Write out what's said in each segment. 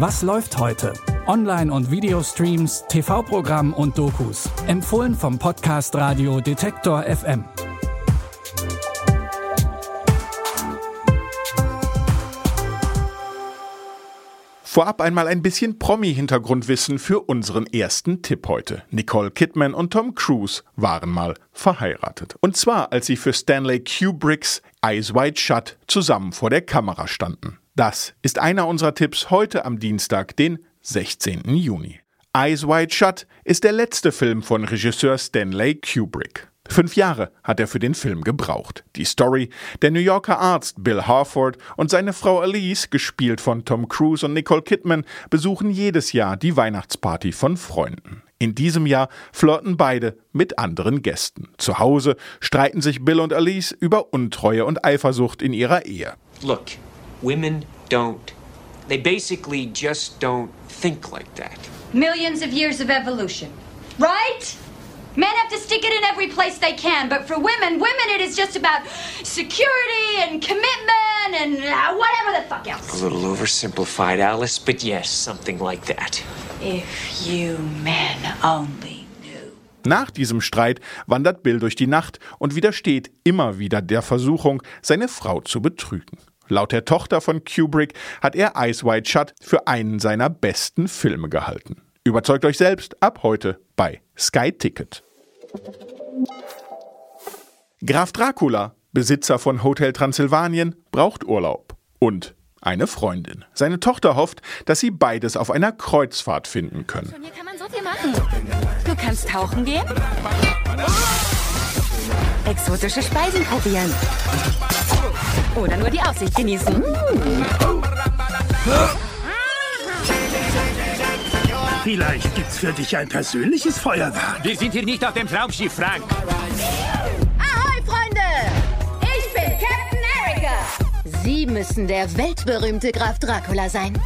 Was läuft heute? Online- und Videostreams, TV-Programm und Dokus. Empfohlen vom Podcast Radio Detektor FM. Vorab einmal ein bisschen Promi-Hintergrundwissen für unseren ersten Tipp heute. Nicole Kidman und Tom Cruise waren mal verheiratet. Und zwar, als sie für Stanley Kubricks Eyes Wide Shut zusammen vor der Kamera standen. Das ist einer unserer Tipps heute am Dienstag, den 16. Juni. Eyes Wide Shut ist der letzte Film von Regisseur Stanley Kubrick. Fünf Jahre hat er für den Film gebraucht. Die Story, der New Yorker Arzt Bill Harford und seine Frau Elise, gespielt von Tom Cruise und Nicole Kidman, besuchen jedes Jahr die Weihnachtsparty von Freunden. In diesem Jahr flirten beide mit anderen Gästen. Zu Hause streiten sich Bill und Elise über Untreue und Eifersucht in ihrer Ehe. Look, women don't. They basically just don't think like that. Millions of years of evolution. Right? Men have to stick it in every place they can, but for women, women it is just about security and commitment and uh, whatever the fuck A else. little oversimplified, Alice, but yes, something like that. If you men only knew. Nach diesem Streit wandert Bill durch die Nacht und widersteht immer wieder der Versuchung, seine Frau zu betrügen. Laut der Tochter von Kubrick hat er Eyes Wide Shut für einen seiner besten Filme gehalten. Überzeugt euch selbst ab heute bei Sky Ticket. Graf Dracula, Besitzer von Hotel Transsilvanien, braucht Urlaub und eine Freundin. Seine Tochter hofft, dass sie beides auf einer Kreuzfahrt finden können. Hier kann man so viel machen. Du kannst tauchen gehen. Exotische Speisen probieren. Oder nur die Aussicht genießen. Vielleicht gibt's für dich ein persönliches Feuerwerk. Wir sind hier nicht auf dem Traumschiff, Frank. Ahoi, Freunde! Ich bin Captain Erika. Sie müssen der weltberühmte Graf Dracula sein.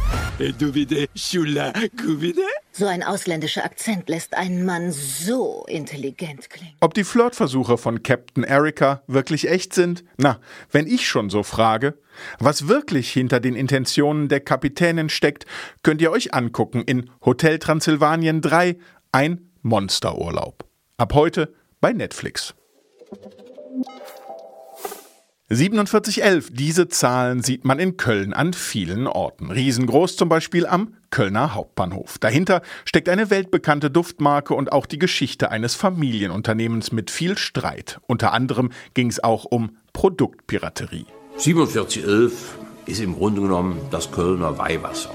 Du wieder Schula Kubide? So ein ausländischer Akzent lässt einen Mann so intelligent klingen. Ob die Flirtversuche von Captain Erica wirklich echt sind? Na, wenn ich schon so frage. Was wirklich hinter den Intentionen der Kapitänin steckt, könnt ihr euch angucken in Hotel Transsilvanien 3, ein Monsterurlaub. Ab heute bei Netflix. 4711, diese Zahlen sieht man in Köln an vielen Orten. Riesengroß zum Beispiel am Kölner Hauptbahnhof. Dahinter steckt eine weltbekannte Duftmarke und auch die Geschichte eines Familienunternehmens mit viel Streit. Unter anderem ging es auch um Produktpiraterie. 4711 ist im Grunde genommen das Kölner Weihwasser.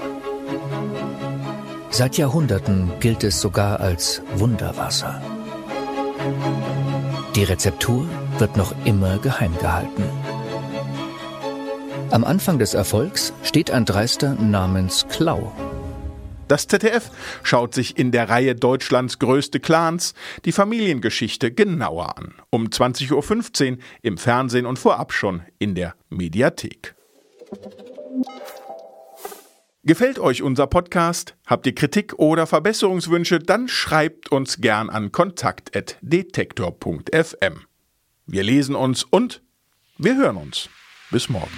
Seit Jahrhunderten gilt es sogar als Wunderwasser. Die Rezeptur wird noch immer geheim gehalten. Am Anfang des Erfolgs steht ein Dreister namens Klau. Das ZDF schaut sich in der Reihe Deutschlands größte Clans die Familiengeschichte genauer an. Um 20.15 Uhr im Fernsehen und vorab schon in der Mediathek. Gefällt euch unser Podcast? Habt ihr Kritik oder Verbesserungswünsche? Dann schreibt uns gern an kontakt.detektor.fm. Wir lesen uns und wir hören uns. Bis morgen.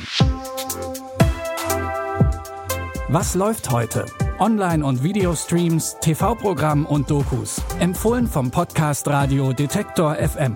Was läuft heute? Online- und Videostreams, TV-Programm und Dokus. Empfohlen vom Podcast Radio Detektor FM.